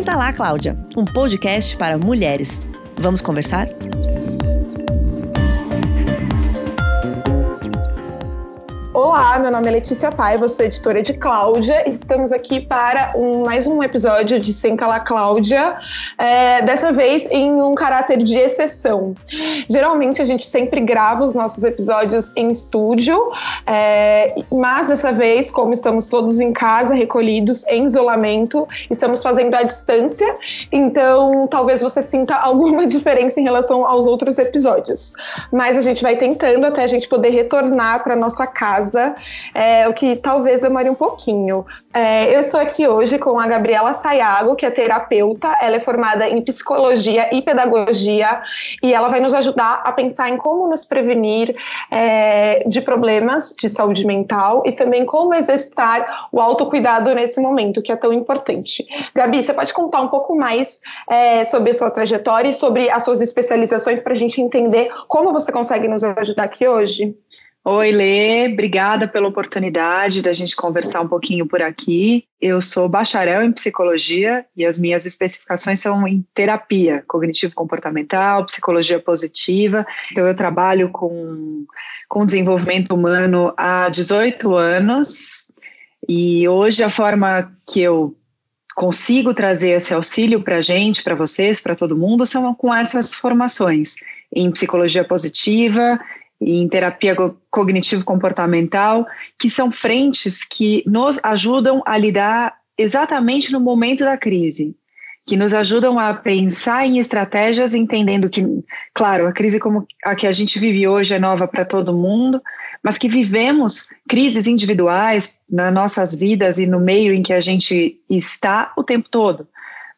Senta lá, Cláudia, um podcast para mulheres. Vamos conversar? Olá, meu nome é Letícia Paiva, sou editora de Cláudia. Estamos aqui para um, mais um episódio de Sem Calar Cláudia, é, dessa vez em um caráter de exceção. Geralmente a gente sempre grava os nossos episódios em estúdio, é, mas dessa vez, como estamos todos em casa, recolhidos, em isolamento, estamos fazendo à distância, então talvez você sinta alguma diferença em relação aos outros episódios. Mas a gente vai tentando até a gente poder retornar para nossa casa casa, é, o que talvez demore um pouquinho. É, eu estou aqui hoje com a Gabriela Sayago, que é terapeuta, ela é formada em psicologia e pedagogia, e ela vai nos ajudar a pensar em como nos prevenir é, de problemas de saúde mental e também como exercitar o autocuidado nesse momento, que é tão importante. Gabi, você pode contar um pouco mais é, sobre a sua trajetória e sobre as suas especializações para a gente entender como você consegue nos ajudar aqui hoje? Oi, Lê, obrigada pela oportunidade da gente conversar um pouquinho por aqui. Eu sou bacharel em psicologia e as minhas especificações são em terapia cognitivo-comportamental, psicologia positiva. Então, eu trabalho com, com desenvolvimento humano há 18 anos e hoje a forma que eu consigo trazer esse auxílio para a gente, para vocês, para todo mundo, são com essas formações em psicologia positiva em terapia cognitivo-comportamental, que são frentes que nos ajudam a lidar exatamente no momento da crise, que nos ajudam a pensar em estratégias, entendendo que, claro, a crise como a que a gente vive hoje é nova para todo mundo, mas que vivemos crises individuais nas nossas vidas e no meio em que a gente está o tempo todo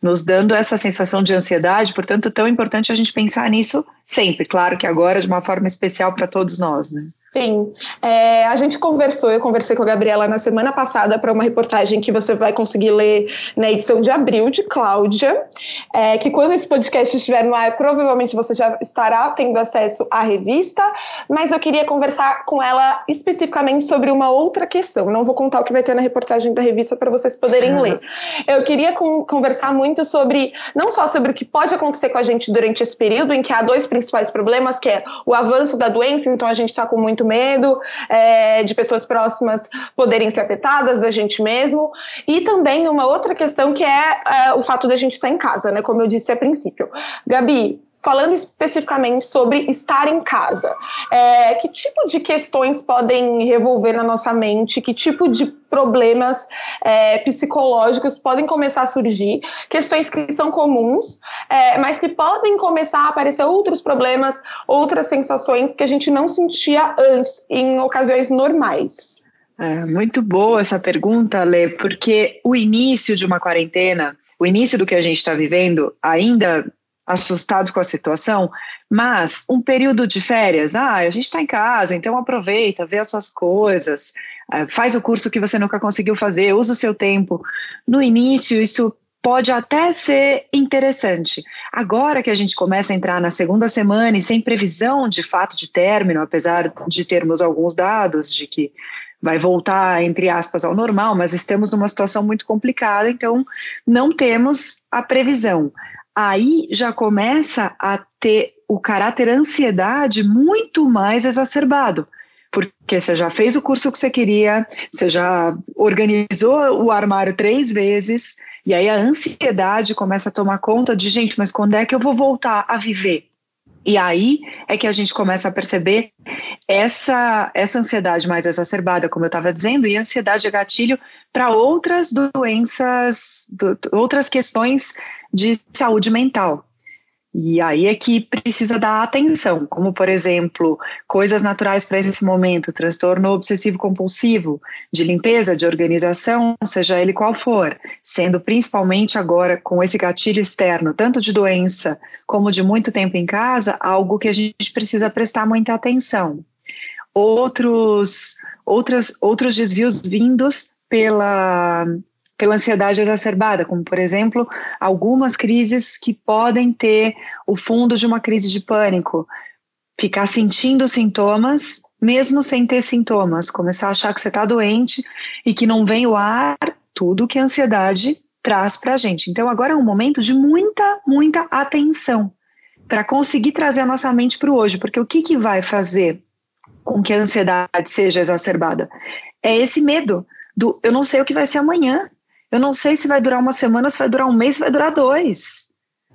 nos dando essa sensação de ansiedade, portanto, tão importante a gente pensar nisso sempre, claro que agora de uma forma especial para todos nós, né? Sim, é, a gente conversou, eu conversei com a Gabriela na semana passada para uma reportagem que você vai conseguir ler na edição de abril de Cláudia, é, que quando esse podcast estiver no ar, provavelmente você já estará tendo acesso à revista, mas eu queria conversar com ela especificamente sobre uma outra questão. Não vou contar o que vai ter na reportagem da revista para vocês poderem ler. Eu queria com, conversar muito sobre, não só sobre o que pode acontecer com a gente durante esse período, em que há dois principais problemas, que é o avanço da doença, então a gente está com muito muito medo é, de pessoas próximas poderem ser afetadas, da gente mesmo. E também uma outra questão que é, é o fato da gente estar em casa, né? Como eu disse a princípio. Gabi, falando especificamente sobre estar em casa, é, que tipo de questões podem revolver na nossa mente, que tipo de problemas é, psicológicos podem começar a surgir, questões que são comuns, é, mas que podem começar a aparecer outros problemas, outras sensações que a gente não sentia antes, em ocasiões normais. É, muito boa essa pergunta, Lê, porque o início de uma quarentena, o início do que a gente está vivendo, ainda assustados com a situação, mas um período de férias, ah, a gente está em casa, então aproveita, vê as suas coisas, eh, faz o curso que você nunca conseguiu fazer, usa o seu tempo. No início, isso pode até ser interessante. Agora que a gente começa a entrar na segunda semana e sem previsão de fato de término, apesar de termos alguns dados de que vai voltar, entre aspas, ao normal, mas estamos numa situação muito complicada, então não temos a previsão aí já começa a ter o caráter ansiedade muito mais exacerbado. Porque você já fez o curso que você queria, você já organizou o armário três vezes, e aí a ansiedade começa a tomar conta de, gente, mas quando é que eu vou voltar a viver? E aí é que a gente começa a perceber essa, essa ansiedade mais exacerbada, como eu estava dizendo, e ansiedade é gatilho para outras doenças, do, outras questões de saúde mental. E aí é que precisa dar atenção, como por exemplo, coisas naturais para esse momento, transtorno obsessivo compulsivo, de limpeza, de organização, seja ele qual for, sendo principalmente agora com esse gatilho externo, tanto de doença como de muito tempo em casa, algo que a gente precisa prestar muita atenção. Outros, outras, outros desvios vindos pela pela ansiedade exacerbada, como por exemplo, algumas crises que podem ter o fundo de uma crise de pânico, ficar sentindo sintomas mesmo sem ter sintomas, começar a achar que você está doente e que não vem o ar, tudo que a ansiedade traz para a gente. Então, agora é um momento de muita, muita atenção para conseguir trazer a nossa mente para o hoje, porque o que, que vai fazer com que a ansiedade seja exacerbada? É esse medo do eu não sei o que vai ser amanhã, eu não sei se vai durar uma semana, se vai durar um mês, se vai durar dois.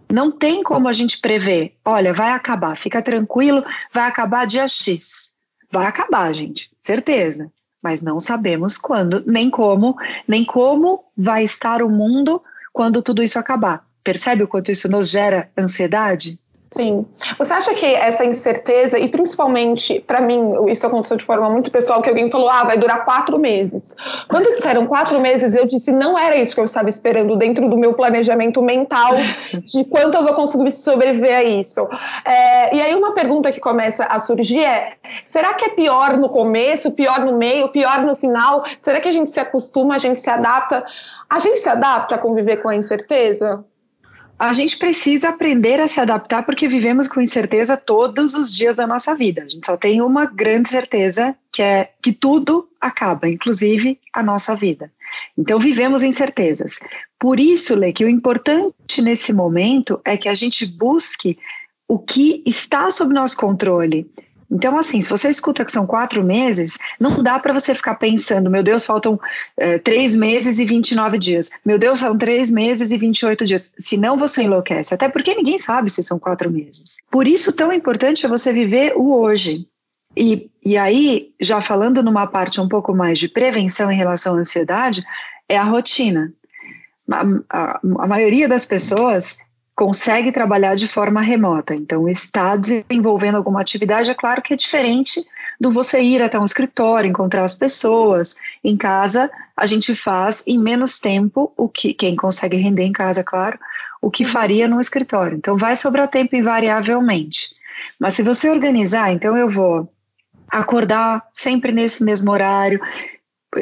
Não tem como a gente prever. Olha, vai acabar, fica tranquilo, vai acabar dia X. Vai acabar, gente, certeza. Mas não sabemos quando, nem como, nem como vai estar o mundo quando tudo isso acabar. Percebe o quanto isso nos gera ansiedade? Sim. Você acha que essa incerteza, e principalmente, para mim, isso aconteceu de forma muito pessoal, que alguém falou, ah, vai durar quatro meses. Quando disseram quatro meses, eu disse, não era isso que eu estava esperando dentro do meu planejamento mental de quanto eu vou conseguir sobreviver a isso. É, e aí uma pergunta que começa a surgir é, será que é pior no começo, pior no meio, pior no final? Será que a gente se acostuma, a gente se adapta? A gente se adapta a conviver com a incerteza? A gente precisa aprender a se adaptar porque vivemos com incerteza todos os dias da nossa vida. A gente só tem uma grande certeza que é que tudo acaba, inclusive a nossa vida. Então vivemos incertezas. Por isso, Lê, que o importante nesse momento é que a gente busque o que está sob nosso controle. Então, assim, se você escuta que são quatro meses, não dá para você ficar pensando, meu Deus, faltam é, três meses e 29 dias. Meu Deus, são três meses e 28 dias. Senão você enlouquece. Até porque ninguém sabe se são quatro meses. Por isso, tão importante é você viver o hoje. E, e aí, já falando numa parte um pouco mais de prevenção em relação à ansiedade, é a rotina. A, a, a maioria das pessoas consegue trabalhar de forma remota. Então, está desenvolvendo alguma atividade, é claro que é diferente do você ir até um escritório, encontrar as pessoas. Em casa, a gente faz em menos tempo o que quem consegue render em casa, claro, o que faria no escritório. Então, vai sobrar tempo invariavelmente. Mas se você organizar, então eu vou acordar sempre nesse mesmo horário.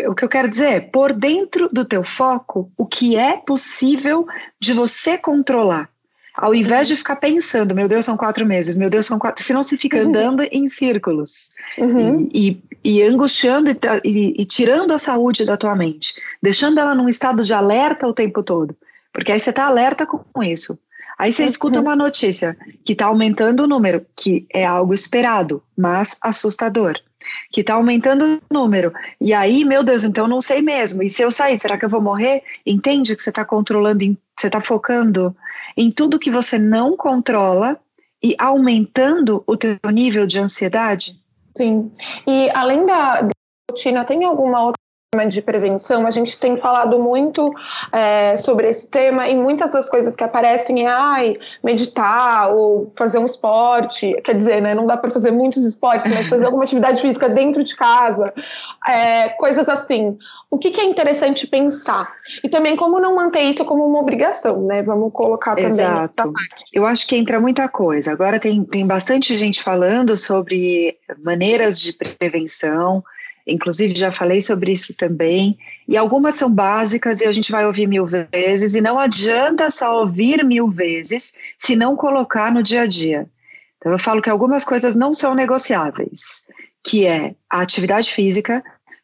O que eu quero dizer é pôr dentro do teu foco o que é possível de você controlar. Ao invés de ficar pensando, meu Deus, são quatro meses, meu Deus, são quatro. Senão você fica uhum. andando uhum. em círculos uhum. e, e, e, angustiando e, e, e, tirando a saúde da tua mente, deixando ela num estado de alerta o tempo todo. Porque aí você está alerta com isso. Aí você uhum. escuta uma notícia que está aumentando o número, que é algo esperado, mas assustador que está aumentando o número. E aí, meu Deus, então eu não sei mesmo. E se eu sair, será que eu vou morrer? Entende que você está controlando, você está focando em tudo que você não controla e aumentando o teu nível de ansiedade? Sim. E além da, da rotina, tem alguma outra de prevenção, a gente tem falado muito é, sobre esse tema e muitas das coisas que aparecem é ai, meditar ou fazer um esporte, quer dizer, né, não dá para fazer muitos esportes, mas fazer alguma atividade física dentro de casa, é, coisas assim. O que, que, é interessante pensar? E também como não manter isso como uma obrigação, né? Vamos colocar também Exato. essa parte. Eu acho que entra muita coisa. Agora tem, tem bastante gente falando sobre maneiras de prevenção, Inclusive, já falei sobre isso também. E algumas são básicas e a gente vai ouvir mil vezes, e não adianta só ouvir mil vezes se não colocar no dia a dia. Então, eu falo que algumas coisas não são negociáveis, que é a atividade física,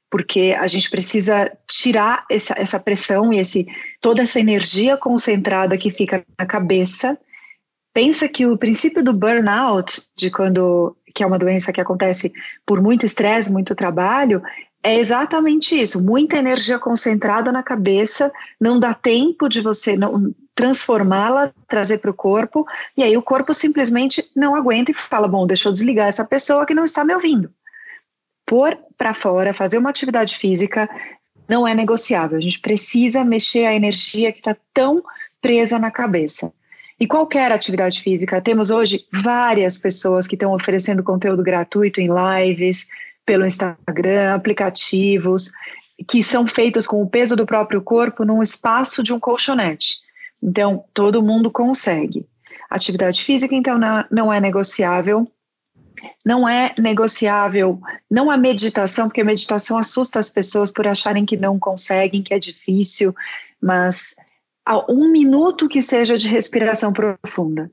porque a gente precisa tirar essa, essa pressão e esse, toda essa energia concentrada que fica na cabeça. Pensa que o princípio do burnout, de quando que é uma doença que acontece por muito estresse, muito trabalho, é exatamente isso, muita energia concentrada na cabeça, não dá tempo de você não transformá-la, trazer para o corpo, e aí o corpo simplesmente não aguenta e fala: bom, deixa eu desligar essa pessoa que não está me ouvindo. Pôr para fora, fazer uma atividade física não é negociável. A gente precisa mexer a energia que está tão presa na cabeça. E qualquer atividade física, temos hoje várias pessoas que estão oferecendo conteúdo gratuito em lives, pelo Instagram, aplicativos, que são feitos com o peso do próprio corpo num espaço de um colchonete. Então, todo mundo consegue. Atividade física, então, não é negociável. Não é negociável, não a meditação, porque a meditação assusta as pessoas por acharem que não conseguem, que é difícil, mas um minuto que seja de respiração profunda,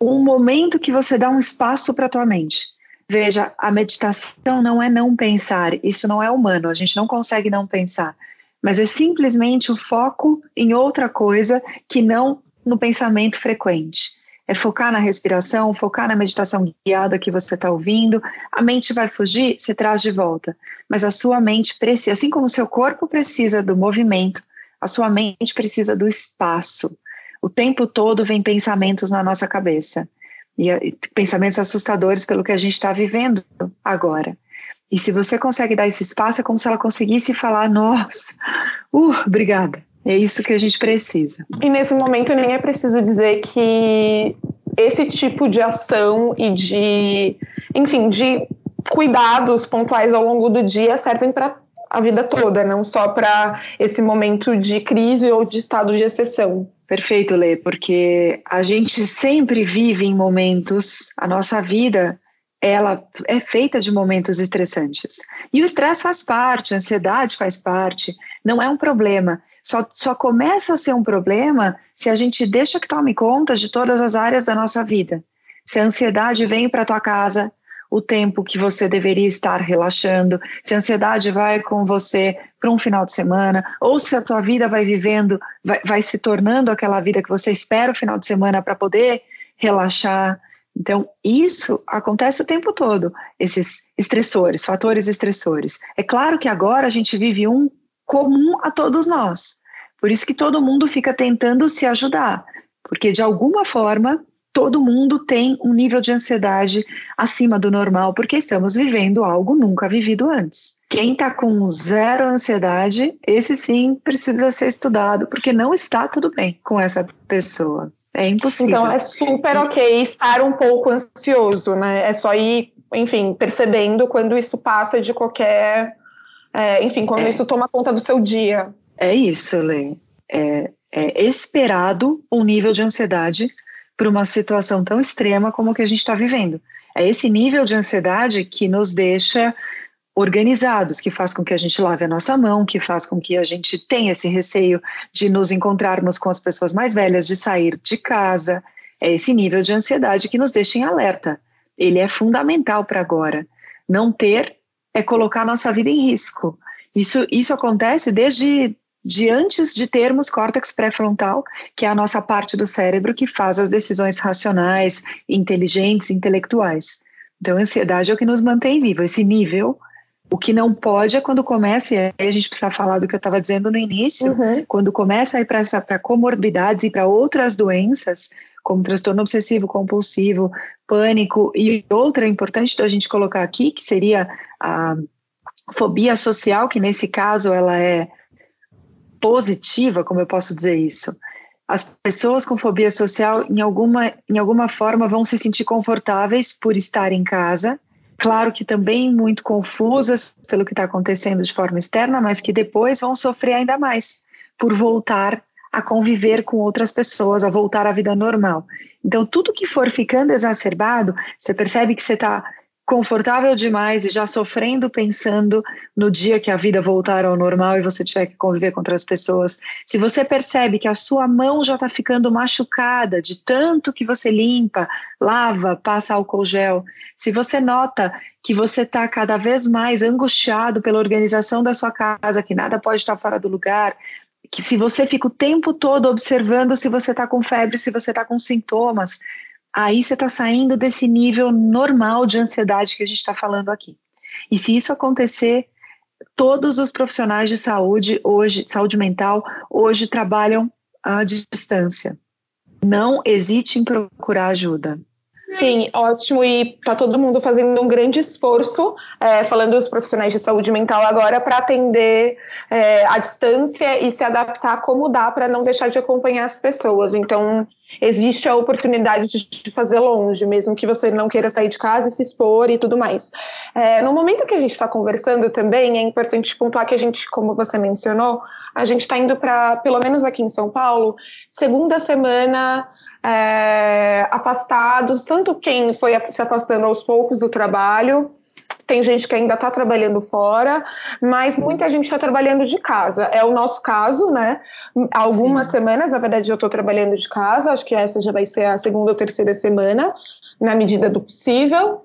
um momento que você dá um espaço para a tua mente. Veja, a meditação não é não pensar, isso não é humano, a gente não consegue não pensar. mas é simplesmente o foco em outra coisa que não no pensamento frequente. É focar na respiração, focar na meditação guiada que você está ouvindo. A mente vai fugir, você traz de volta. Mas a sua mente precisa, assim como o seu corpo precisa do movimento, a sua mente precisa do espaço. O tempo todo vem pensamentos na nossa cabeça. E, e pensamentos assustadores pelo que a gente está vivendo agora. E se você consegue dar esse espaço, é como se ela conseguisse falar: nossa, uh, obrigada. É isso que a gente precisa. E nesse momento nem é preciso dizer que esse tipo de ação e de, enfim, de cuidados pontuais ao longo do dia servem para a vida toda, não só para esse momento de crise ou de estado de exceção. Perfeito, Lê, porque a gente sempre vive em momentos, a nossa vida ela é feita de momentos estressantes. E o estresse faz parte, a ansiedade faz parte, não é um problema. Só, só começa a ser um problema se a gente deixa que tome conta de todas as áreas da nossa vida. Se a ansiedade vem para tua casa, o tempo que você deveria estar relaxando, se a ansiedade vai com você para um final de semana, ou se a tua vida vai vivendo, vai, vai se tornando aquela vida que você espera o final de semana para poder relaxar, então, isso acontece o tempo todo, esses estressores, fatores estressores. É claro que agora a gente vive um comum a todos nós. Por isso que todo mundo fica tentando se ajudar, porque de alguma forma todo mundo tem um nível de ansiedade acima do normal, porque estamos vivendo algo nunca vivido antes. Quem está com zero ansiedade, esse sim precisa ser estudado, porque não está tudo bem com essa pessoa. É impossível. Então é super ok estar um pouco ansioso, né? É só ir, enfim, percebendo quando isso passa de qualquer. É, enfim, quando é. isso toma conta do seu dia. É isso, Lê. É, é esperado um nível de ansiedade para uma situação tão extrema como que a gente está vivendo. É esse nível de ansiedade que nos deixa organizados, que faz com que a gente lave a nossa mão, que faz com que a gente tenha esse receio de nos encontrarmos com as pessoas mais velhas, de sair de casa. É esse nível de ansiedade que nos deixa em alerta. Ele é fundamental para agora. Não ter é colocar nossa vida em risco. Isso, isso acontece desde de antes de termos córtex pré-frontal, que é a nossa parte do cérebro que faz as decisões racionais, inteligentes, intelectuais. Então, a ansiedade é o que nos mantém vivo. Esse nível o que não pode é quando começa, e aí a gente precisa falar do que eu estava dizendo no início, uhum. quando começa a ir para comorbidades e para outras doenças, como transtorno obsessivo compulsivo, pânico, e outra importante da gente colocar aqui, que seria a fobia social, que nesse caso ela é positiva, como eu posso dizer isso. As pessoas com fobia social, em alguma, em alguma forma, vão se sentir confortáveis por estar em casa, claro que também muito confusas pelo que está acontecendo de forma externa, mas que depois vão sofrer ainda mais por voltar a conviver com outras pessoas, a voltar à vida normal. Então, tudo que for ficando exacerbado, você percebe que você está confortável demais e já sofrendo pensando no dia que a vida voltar ao normal e você tiver que conviver com outras pessoas. Se você percebe que a sua mão já está ficando machucada de tanto que você limpa, lava, passa álcool gel, se você nota que você está cada vez mais angustiado pela organização da sua casa, que nada pode estar fora do lugar, que se você fica o tempo todo observando se você está com febre, se você está com sintomas, aí você está saindo desse nível normal de ansiedade que a gente está falando aqui. E se isso acontecer, todos os profissionais de saúde hoje, saúde mental, hoje trabalham à distância. Não hesite em procurar ajuda. Sim, ótimo. E tá todo mundo fazendo um grande esforço, é, falando dos profissionais de saúde mental agora, para atender é, à distância e se adaptar como dá para não deixar de acompanhar as pessoas. Então, existe a oportunidade de fazer longe, mesmo que você não queira sair de casa e se expor e tudo mais. É, no momento que a gente está conversando também, é importante pontuar que a gente, como você mencionou, a gente está indo para, pelo menos aqui em São Paulo, segunda semana é, afastados, tanto quem foi se afastando aos poucos do trabalho, tem gente que ainda está trabalhando fora, mas muita gente está trabalhando de casa. É o nosso caso, né? Algumas Sim. semanas, na verdade, eu estou trabalhando de casa, acho que essa já vai ser a segunda ou terceira semana, na medida do possível.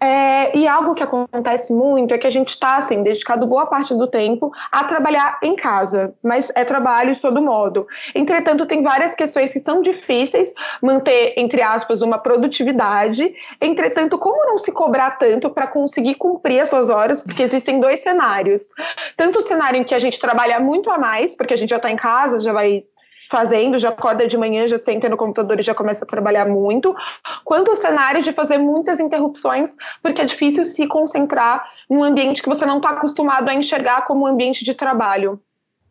É, e algo que acontece muito é que a gente está assim, dedicado boa parte do tempo a trabalhar em casa, mas é trabalho de todo modo. Entretanto, tem várias questões que são difíceis manter, entre aspas, uma produtividade. Entretanto, como não se cobrar tanto para conseguir cumprir as suas horas? Porque existem dois cenários. Tanto o cenário em que a gente trabalha muito a mais, porque a gente já está em casa, já vai fazendo, já acorda de manhã, já senta no computador e já começa a trabalhar muito, quanto o cenário de fazer muitas interrupções, porque é difícil se concentrar num ambiente que você não está acostumado a enxergar como um ambiente de trabalho.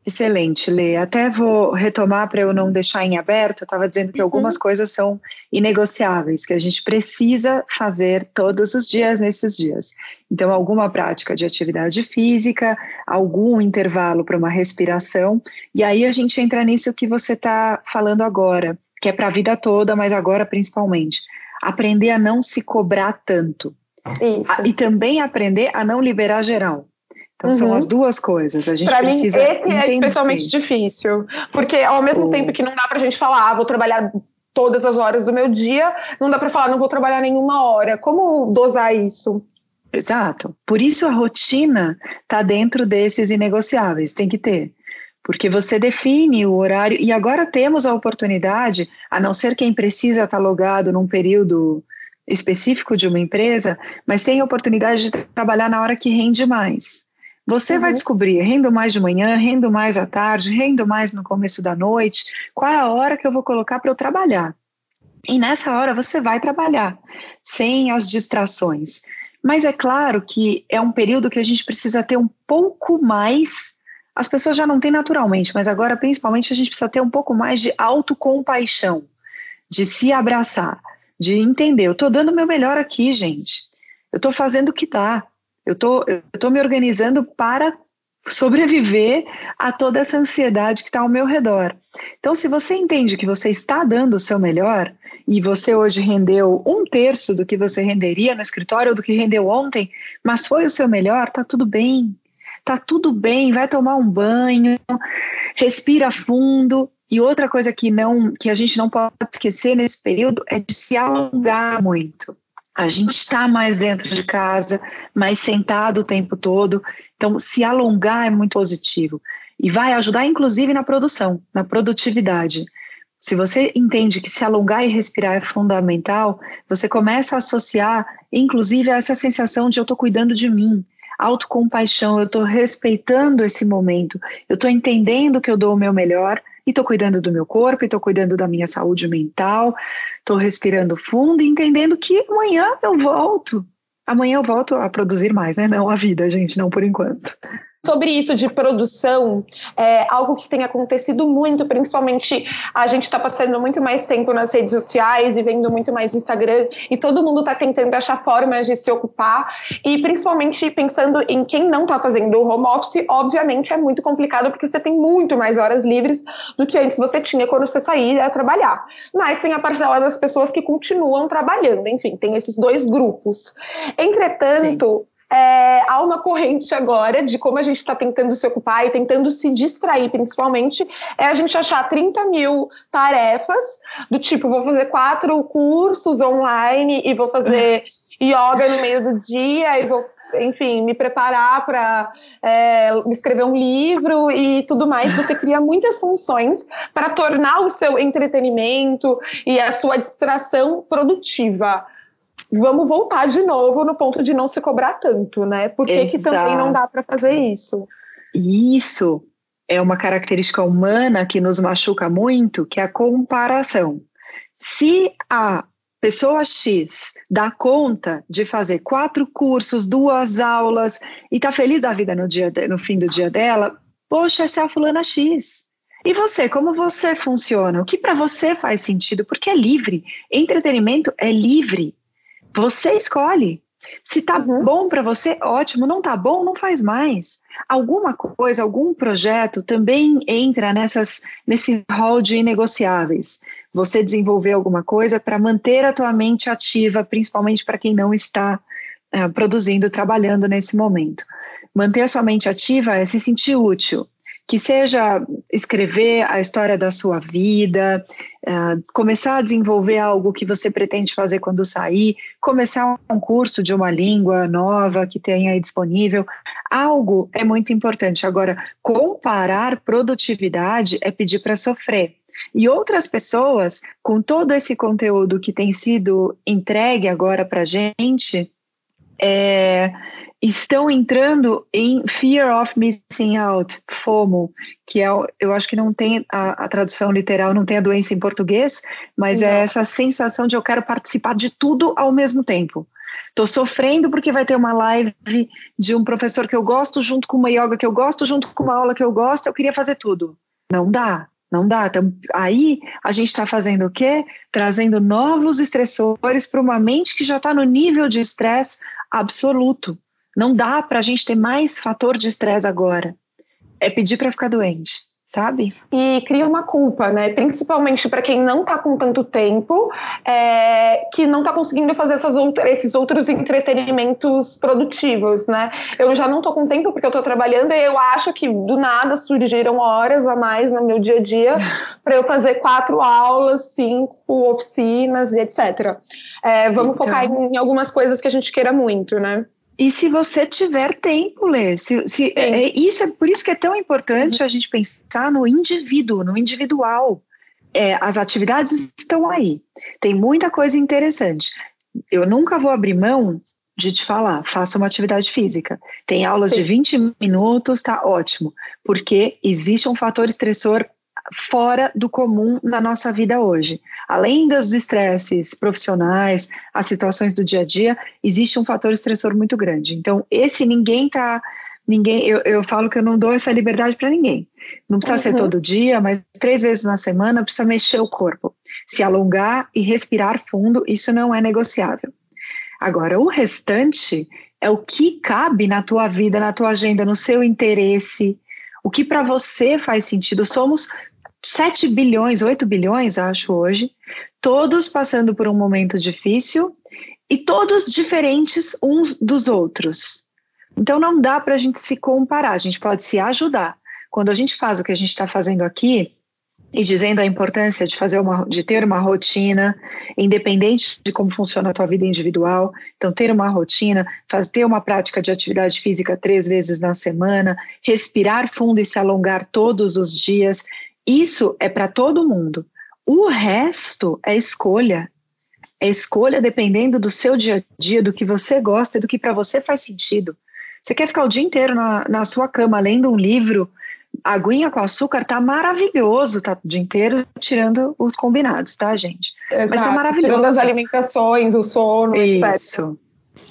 Excelente, Lê. Até vou retomar para eu não deixar em aberto. Eu estava dizendo que uhum. algumas coisas são inegociáveis, que a gente precisa fazer todos os dias nesses dias. Então, alguma prática de atividade física, algum intervalo para uma respiração. E aí a gente entra nisso que você está falando agora, que é para a vida toda, mas agora principalmente. Aprender a não se cobrar tanto. Isso. E também aprender a não liberar geral. Então uhum. são as duas coisas. A gente pra precisa. Mim, esse entender. é especialmente difícil. Porque ao mesmo oh. tempo que não dá pra gente falar, ah, vou trabalhar todas as horas do meu dia, não dá para falar, não vou trabalhar nenhuma hora. Como dosar isso? Exato. Por isso a rotina está dentro desses inegociáveis, tem que ter. Porque você define o horário, e agora temos a oportunidade, a não ser quem precisa estar tá logado num período específico de uma empresa, mas tem a oportunidade de trabalhar na hora que rende mais. Você uhum. vai descobrir, rendo mais de manhã, rendo mais à tarde, rendo mais no começo da noite, qual é a hora que eu vou colocar para eu trabalhar. E nessa hora você vai trabalhar, sem as distrações. Mas é claro que é um período que a gente precisa ter um pouco mais. As pessoas já não têm naturalmente, mas agora principalmente a gente precisa ter um pouco mais de autocompaixão, de se abraçar, de entender. Eu estou dando o meu melhor aqui, gente. Eu estou fazendo o que dá. Eu tô, tô me organizando para sobreviver a toda essa ansiedade que está ao meu redor. Então, se você entende que você está dando o seu melhor e você hoje rendeu um terço do que você renderia no escritório ou do que rendeu ontem, mas foi o seu melhor, tá tudo bem. Tá tudo bem, vai tomar um banho, respira fundo. E outra coisa que não que a gente não pode esquecer nesse período é de se alongar muito. A gente está mais dentro de casa, mais sentado o tempo todo. Então, se alongar é muito positivo. E vai ajudar, inclusive, na produção, na produtividade. Se você entende que se alongar e respirar é fundamental, você começa a associar, inclusive, a essa sensação de eu estou cuidando de mim, autocompaixão, eu estou respeitando esse momento, eu estou entendendo que eu dou o meu melhor e estou cuidando do meu corpo, estou cuidando da minha saúde mental, estou respirando fundo e entendendo que amanhã eu volto. Amanhã eu volto a produzir mais, né? Não a vida, gente, não por enquanto sobre isso de produção, é algo que tem acontecido muito, principalmente a gente está passando muito mais tempo nas redes sociais e vendo muito mais Instagram, e todo mundo está tentando achar formas de se ocupar, e principalmente pensando em quem não está fazendo o home office, obviamente é muito complicado porque você tem muito mais horas livres do que antes você tinha quando você saía a trabalhar. Mas tem a parcela das pessoas que continuam trabalhando, enfim, tem esses dois grupos. Entretanto, Sim é, há uma corrente agora de como a gente está tentando se ocupar e tentando se distrair, principalmente, é a gente achar 30 mil tarefas, do tipo, vou fazer quatro cursos online e vou fazer yoga no meio do dia e vou enfim, me preparar para é, escrever um livro e tudo mais. Você cria muitas funções para tornar o seu entretenimento e a sua distração produtiva vamos voltar de novo no ponto de não se cobrar tanto, né? Por que, que também não dá para fazer isso? Isso é uma característica humana que nos machuca muito, que é a comparação. Se a pessoa X dá conta de fazer quatro cursos, duas aulas e tá feliz da vida no dia no fim do dia dela, poxa, essa é a fulana X. E você, como você funciona? O que para você faz sentido? Porque é livre. Entretenimento é livre. Você escolhe. Se tá uhum. bom para você, ótimo. Não tá bom, não faz mais. Alguma coisa, algum projeto também entra nessas nesse rol de inegociáveis. Você desenvolver alguma coisa para manter a tua mente ativa, principalmente para quem não está uh, produzindo, trabalhando nesse momento. Manter a sua mente ativa é se sentir útil. Que seja escrever a história da sua vida, uh, começar a desenvolver algo que você pretende fazer quando sair, começar um curso de uma língua nova que tenha aí disponível. Algo é muito importante. Agora, comparar produtividade é pedir para sofrer. E outras pessoas, com todo esse conteúdo que tem sido entregue agora para a gente, é, estão entrando em fear of missing out, FOMO, que é, eu acho que não tem a, a tradução literal, não tem a doença em português, mas é não. é essa sensação de eu quero participar de tudo ao mesmo tempo. Estou sofrendo porque vai ter uma live de um professor que eu gosto, junto com uma yoga que eu gosto, junto com uma aula que eu gosto, eu queria fazer tudo. Não dá, não dá. Então, aí a gente está fazendo o quê? Trazendo novos estressores para uma mente que já está no nível de estresse absoluto. Não dá para a gente ter mais fator de estresse agora. É pedir para ficar doente sabe? E cria uma culpa, né? Principalmente para quem não está com tanto tempo, é, que não está conseguindo fazer essas outra, esses outros entretenimentos produtivos, né? Eu já não estou com tempo porque eu estou trabalhando e eu acho que do nada surgiram horas a mais no meu dia a dia para eu fazer quatro aulas, cinco oficinas e etc. É, vamos então... focar em algumas coisas que a gente queira muito, né? E se você tiver tempo, Lê, se, se, é, é, isso é por isso que é tão importante uhum. a gente pensar no indivíduo, no individual. É, as atividades estão aí. Tem muita coisa interessante. Eu nunca vou abrir mão de te falar, faça uma atividade física. Tem aulas Sim. de 20 minutos, tá ótimo. Porque existe um fator estressor fora do comum na nossa vida hoje. Além dos estresses profissionais, as situações do dia a dia, existe um fator estressor muito grande. Então, esse ninguém tá. Ninguém, eu, eu falo que eu não dou essa liberdade para ninguém. Não precisa uhum. ser todo dia, mas três vezes na semana precisa mexer o corpo, se alongar e respirar fundo. Isso não é negociável. Agora, o restante é o que cabe na tua vida, na tua agenda, no seu interesse, o que para você faz sentido. Somos 7 bilhões, 8 bilhões, acho hoje, todos passando por um momento difícil e todos diferentes uns dos outros. Então não dá para a gente se comparar, a gente pode se ajudar. Quando a gente faz o que a gente está fazendo aqui, e dizendo a importância de fazer uma, de ter uma rotina, independente de como funciona a tua vida individual. Então, ter uma rotina, fazer ter uma prática de atividade física três vezes na semana, respirar fundo e se alongar todos os dias. Isso é para todo mundo. O resto é escolha. É escolha dependendo do seu dia a dia, do que você gosta e do que para você faz sentido. Você quer ficar o dia inteiro na, na sua cama lendo um livro, aguinha com açúcar tá maravilhoso, tá o dia inteiro tirando os combinados, tá, gente? Exato, Mas tá maravilhoso. Tirando as alimentações, o sono, Isso. etc.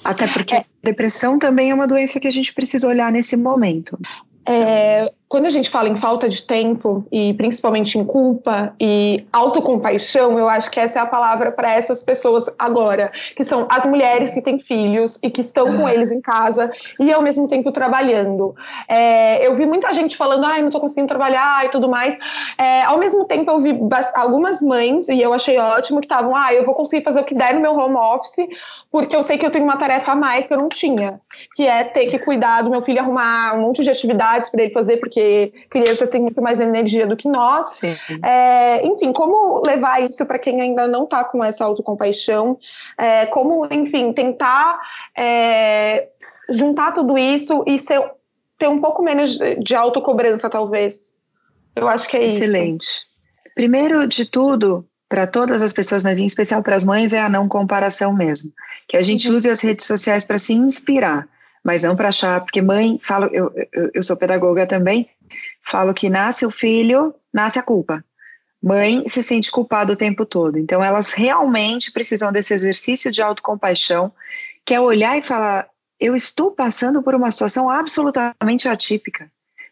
Até porque é. depressão também é uma doença que a gente precisa olhar nesse momento. É, quando a gente fala em falta de tempo e principalmente em culpa e autocompaixão, eu acho que essa é a palavra para essas pessoas agora, que são as mulheres que têm filhos e que estão com eles em casa e ao mesmo tempo trabalhando. É, eu vi muita gente falando, ai, não estou conseguindo trabalhar e tudo mais. É, ao mesmo tempo, eu vi algumas mães e eu achei ótimo que estavam, ah, eu vou conseguir fazer o que der no meu home office, porque eu sei que eu tenho uma tarefa a mais que eu não tinha, que é ter que cuidar do meu filho, arrumar um monte de atividades para ele fazer, porque porque crianças têm muito mais energia do que nós. É, enfim, como levar isso para quem ainda não está com essa autocompaixão? É, como, enfim, tentar é, juntar tudo isso e ser, ter um pouco menos de autocobrança, talvez. Eu acho que é Excelente. isso. Excelente. Primeiro de tudo, para todas as pessoas, mas em especial para as mães, é a não comparação mesmo. Que a gente uhum. use as redes sociais para se inspirar mas não para achar, porque mãe, falo, eu, eu, eu sou pedagoga também, falo que nasce o filho, nasce a culpa. Mãe se sente culpada o tempo todo. Então, elas realmente precisam desse exercício de autocompaixão, que é olhar e falar: eu estou passando por uma situação absolutamente atípica.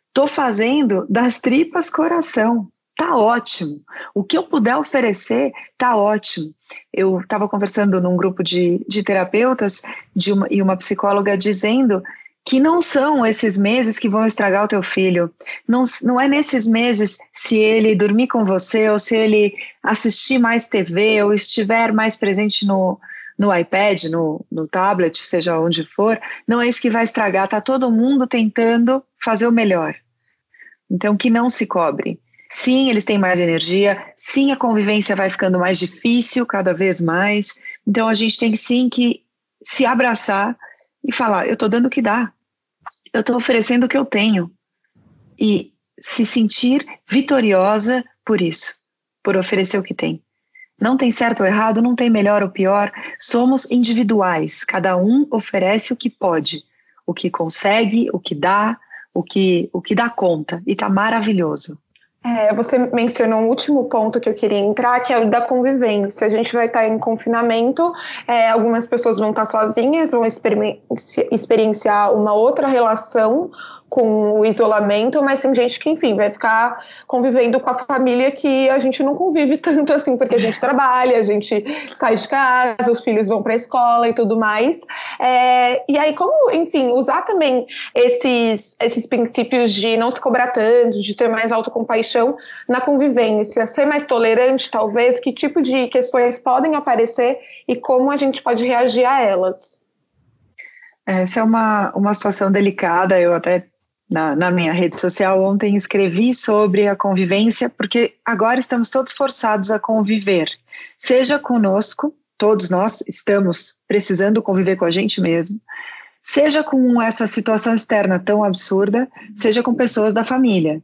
Estou fazendo das tripas coração tá ótimo. O que eu puder oferecer, tá ótimo. Eu estava conversando num grupo de, de terapeutas de uma, e uma psicóloga dizendo que não são esses meses que vão estragar o teu filho. Não, não é nesses meses se ele dormir com você ou se ele assistir mais TV ou estiver mais presente no, no iPad, no, no tablet, seja onde for, não é isso que vai estragar. Tá todo mundo tentando fazer o melhor. Então, que não se cobre. Sim, eles têm mais energia. Sim, a convivência vai ficando mais difícil cada vez mais. Então, a gente tem sim que se abraçar e falar: eu estou dando o que dá. Eu estou oferecendo o que eu tenho. E se sentir vitoriosa por isso, por oferecer o que tem. Não tem certo ou errado, não tem melhor ou pior. Somos individuais. Cada um oferece o que pode, o que consegue, o que dá, o que, o que dá conta. E tá maravilhoso. É, você mencionou um último ponto que eu queria entrar, que é o da convivência. A gente vai estar em confinamento, é, algumas pessoas vão estar sozinhas, vão experienciar uma outra relação com o isolamento, mas tem gente que, enfim, vai ficar convivendo com a família que a gente não convive tanto assim, porque a gente trabalha, a gente sai de casa, os filhos vão para a escola e tudo mais. É, e aí, como, enfim, usar também esses, esses princípios de não se cobrar tanto, de ter mais autocompaixão na convivência, ser mais tolerante, talvez, que tipo de questões podem aparecer e como a gente pode reagir a elas. Essa é uma, uma situação delicada, eu até na, na, minha rede social ontem escrevi sobre a convivência, porque agora estamos todos forçados a conviver, seja conosco, todos nós estamos precisando conviver com a gente mesmo, seja com essa situação externa tão absurda, seja com pessoas da família.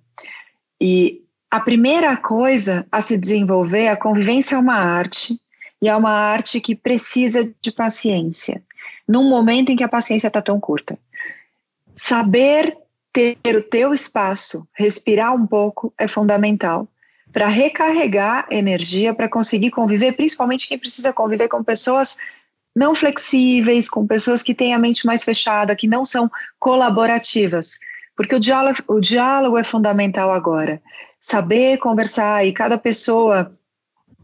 E a primeira coisa a se desenvolver, a convivência é uma arte, e é uma arte que precisa de paciência, num momento em que a paciência está tão curta. Saber ter o teu espaço, respirar um pouco é fundamental para recarregar energia, para conseguir conviver, principalmente quem precisa conviver com pessoas não flexíveis, com pessoas que têm a mente mais fechada, que não são colaborativas. Porque o diálogo, o diálogo é fundamental agora. Saber conversar e cada pessoa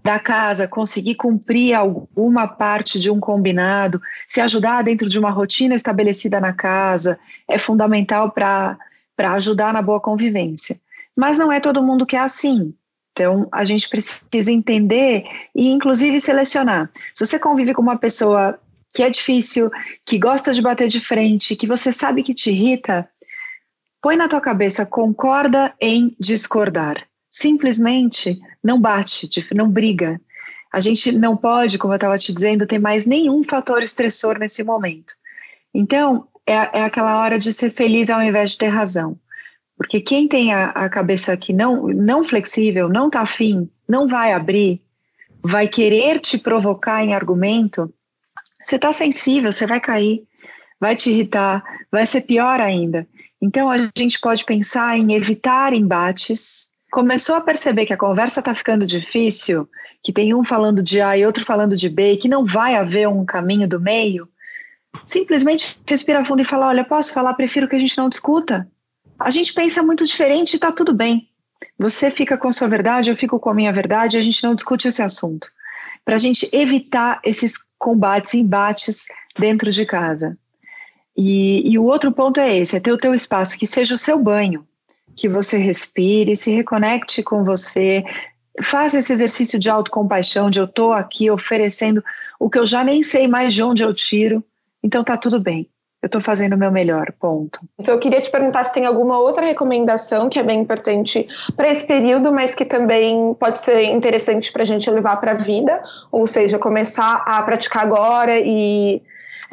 da casa conseguir cumprir alguma parte de um combinado, se ajudar dentro de uma rotina estabelecida na casa, é fundamental para ajudar na boa convivência. Mas não é todo mundo que é assim. Então, a gente precisa entender e, inclusive, selecionar. Se você convive com uma pessoa que é difícil, que gosta de bater de frente, que você sabe que te irrita, põe na tua cabeça, concorda em discordar simplesmente não bate, não briga. A gente não pode, como eu estava te dizendo, ter mais nenhum fator estressor nesse momento. Então, é, é, aquela hora de ser feliz ao invés de ter razão. Porque quem tem a, a cabeça aqui não, não flexível, não está afim, não vai abrir, vai querer te provocar em argumento, você está sensível, você vai cair, vai te irritar, vai ser pior ainda. Então, a gente pode pensar em evitar embates, começou a perceber que a conversa está ficando difícil, que tem um falando de A e outro falando de B, e que não vai haver um caminho do meio, simplesmente respira fundo e fala: Olha, posso falar? Prefiro que a gente não discuta. A gente pensa muito diferente e está tudo bem. Você fica com a sua verdade, eu fico com a minha verdade, a gente não discute esse assunto. Para a gente evitar esses combates, embates dentro de casa. E, e o outro ponto é esse: é ter o teu espaço, que seja o seu banho que você respire, se reconecte com você, faça esse exercício de autocompaixão, de eu estou aqui oferecendo o que eu já nem sei mais de onde eu tiro, então tá tudo bem. Eu estou fazendo o meu melhor, ponto. Então, eu queria te perguntar se tem alguma outra recomendação que é bem importante para esse período, mas que também pode ser interessante para a gente levar para a vida, ou seja, começar a praticar agora e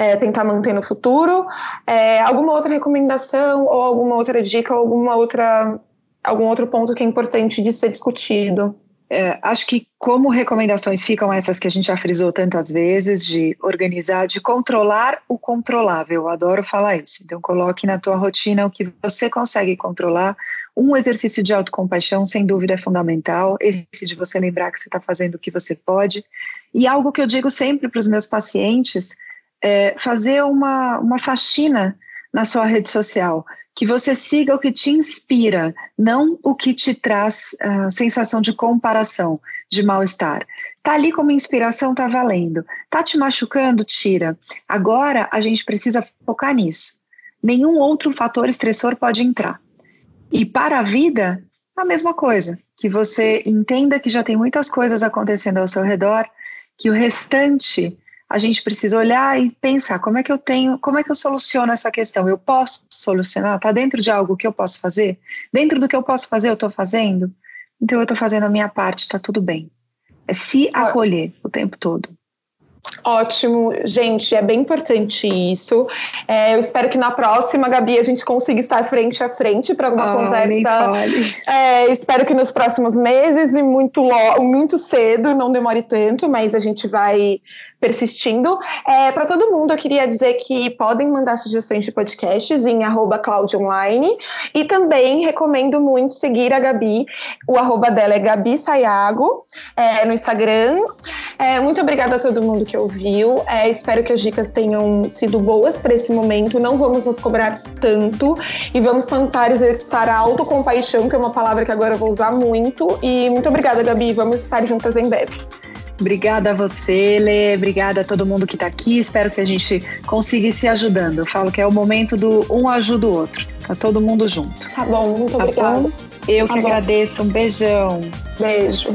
é, tentar manter no futuro. É, alguma outra recomendação ou alguma outra dica ou alguma outra, algum outro ponto que é importante de ser discutido? É, acho que como recomendações ficam essas que a gente já frisou tantas vezes, de organizar, de controlar o controlável. Eu adoro falar isso. Então, coloque na tua rotina o que você consegue controlar. Um exercício de autocompaixão, sem dúvida, é fundamental. Esse de você lembrar que você está fazendo o que você pode. E algo que eu digo sempre para os meus pacientes é, fazer uma, uma faxina na sua rede social, que você siga o que te inspira, não o que te traz uh, sensação de comparação, de mal-estar. Tá ali como inspiração, tá valendo. Tá te machucando, tira. Agora a gente precisa focar nisso. Nenhum outro fator estressor pode entrar. E para a vida, a mesma coisa. Que você entenda que já tem muitas coisas acontecendo ao seu redor, que o restante a gente precisa olhar e pensar como é que eu tenho, como é que eu soluciono essa questão? Eu posso solucionar? Está dentro de algo que eu posso fazer? Dentro do que eu posso fazer, eu estou fazendo? Então eu estou fazendo a minha parte, está tudo bem. É se acolher o tempo todo. Ótimo, gente, é bem importante isso. É, eu espero que na próxima, Gabi, a gente consiga estar frente a frente para alguma oh, conversa. É, espero que nos próximos meses e muito, muito cedo, não demore tanto, mas a gente vai persistindo. É, para todo mundo, eu queria dizer que podem mandar sugestões de podcasts em arroba Online e também recomendo muito seguir a Gabi. O arroba dela é Gabi Sayago é, no Instagram. É, muito obrigada a todo mundo que ouviu. É, espero que as dicas tenham sido boas para esse momento. Não vamos nos cobrar tanto e vamos tentar exercitar a autocompaixão, que é uma palavra que agora eu vou usar muito. E muito obrigada, Gabi. Vamos estar juntas em breve. Obrigada a você, Lê. Obrigada a todo mundo que está aqui. Espero que a gente consiga ir se ajudando. Eu falo que é o momento do um ajuda o outro. Tá todo mundo junto. Tá bom, muito tá obrigada. Bom? Eu tá que bom. agradeço. Um beijão. Beijo.